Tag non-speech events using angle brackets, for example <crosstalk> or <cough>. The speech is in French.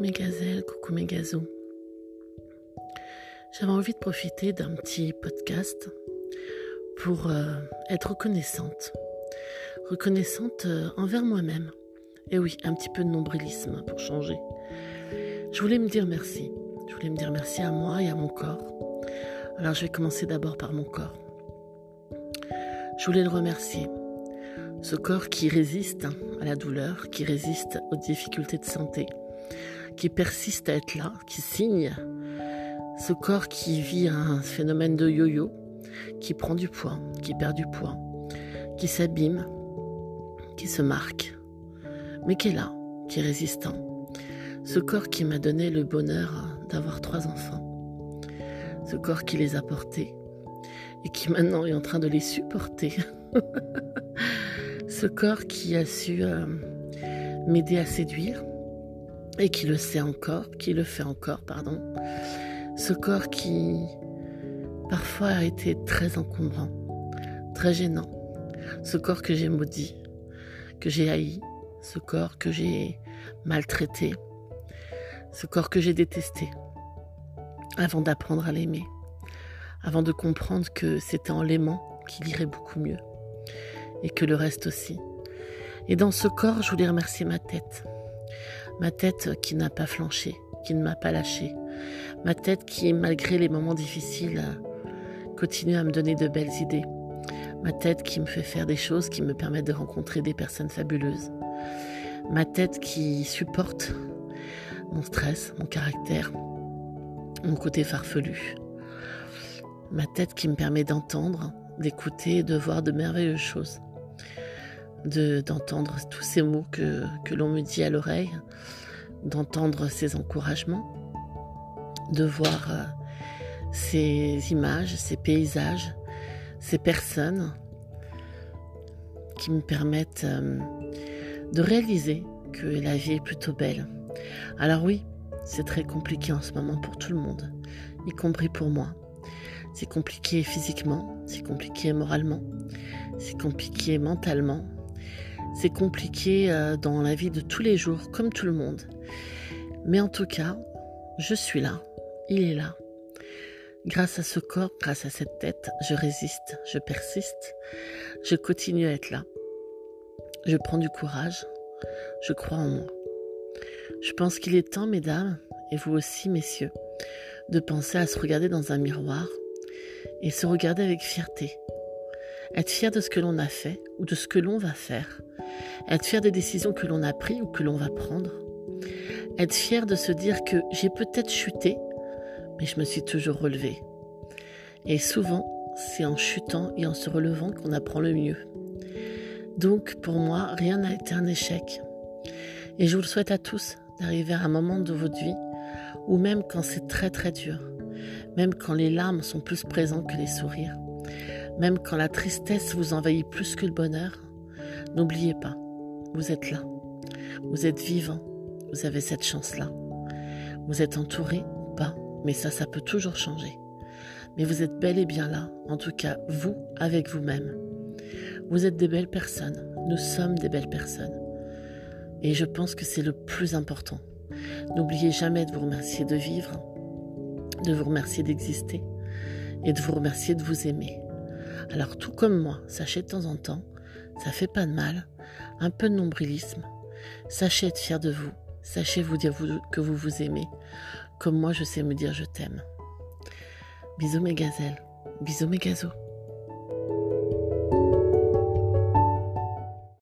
mes gazelles, coucou mes gazous. J'avais envie de profiter d'un petit podcast pour euh, être reconnaissante. Reconnaissante euh, envers moi-même. Et oui, un petit peu de nombrilisme pour changer. Je voulais me dire merci. Je voulais me dire merci à moi et à mon corps. Alors je vais commencer d'abord par mon corps. Je voulais le remercier. Ce corps qui résiste à la douleur, qui résiste aux difficultés de santé, qui persiste à être là, qui signe. Ce corps qui vit un phénomène de yo-yo, qui prend du poids, qui perd du poids, qui s'abîme, qui se marque, mais qui est là, qui est résistant. Ce corps qui m'a donné le bonheur d'avoir trois enfants. Ce corps qui les a portés et qui maintenant est en train de les supporter. <laughs> Ce corps qui a su euh, m'aider à séduire, et qui le sait encore, qui le fait encore, pardon. Ce corps qui parfois a été très encombrant, très gênant. Ce corps que j'ai maudit, que j'ai haï, ce corps que j'ai maltraité, ce corps que j'ai détesté, avant d'apprendre à l'aimer, avant de comprendre que c'était en l'aimant qu'il irait beaucoup mieux, et que le reste aussi. Et dans ce corps, je voulais remercier ma tête, Ma tête qui n'a pas flanché, qui ne m'a pas lâché. Ma tête qui, malgré les moments difficiles, continue à me donner de belles idées. Ma tête qui me fait faire des choses qui me permettent de rencontrer des personnes fabuleuses. Ma tête qui supporte mon stress, mon caractère, mon côté farfelu. Ma tête qui me permet d'entendre, d'écouter de voir de merveilleuses choses d'entendre tous ces mots que, que l'on me dit à l'oreille, d'entendre ces encouragements, de voir euh, ces images, ces paysages, ces personnes qui me permettent euh, de réaliser que la vie est plutôt belle. Alors oui, c'est très compliqué en ce moment pour tout le monde, y compris pour moi. C'est compliqué physiquement, c'est compliqué moralement, c'est compliqué mentalement, c'est compliqué euh, dans la vie de tous les jours, comme tout le monde. Mais en tout cas, je suis là. Il est là. Grâce à ce corps, grâce à cette tête, je résiste, je persiste, je continue à être là. Je prends du courage, je crois en moi. Je pense qu'il est temps, mesdames, et vous aussi, messieurs, de penser à se regarder dans un miroir et se regarder avec fierté, être fier de ce que l'on a fait ou de ce que l'on va faire. Être fier des décisions que l'on a prises ou que l'on va prendre. Être fier de se dire que j'ai peut-être chuté, mais je me suis toujours relevé. Et souvent, c'est en chutant et en se relevant qu'on apprend le mieux. Donc, pour moi, rien n'a été un échec. Et je vous le souhaite à tous d'arriver à un moment de votre vie où même quand c'est très très dur, même quand les larmes sont plus présentes que les sourires, même quand la tristesse vous envahit plus que le bonheur, n'oubliez pas, vous êtes là. Vous êtes vivant. Vous avez cette chance-là. Vous êtes entouré ou pas, mais ça, ça peut toujours changer. Mais vous êtes bel et bien là, en tout cas, vous, avec vous-même. Vous êtes des belles personnes. Nous sommes des belles personnes. Et je pense que c'est le plus important. N'oubliez jamais de vous remercier de vivre, de vous remercier d'exister et de vous remercier de vous aimer. Alors tout comme moi, sachez de temps en temps, ça fait pas de mal, un peu de nombrilisme. Sachez être fier de vous, sachez vous dire que vous vous aimez, comme moi je sais me dire je t'aime. Bisous mes gazelles, bisous mes gazos.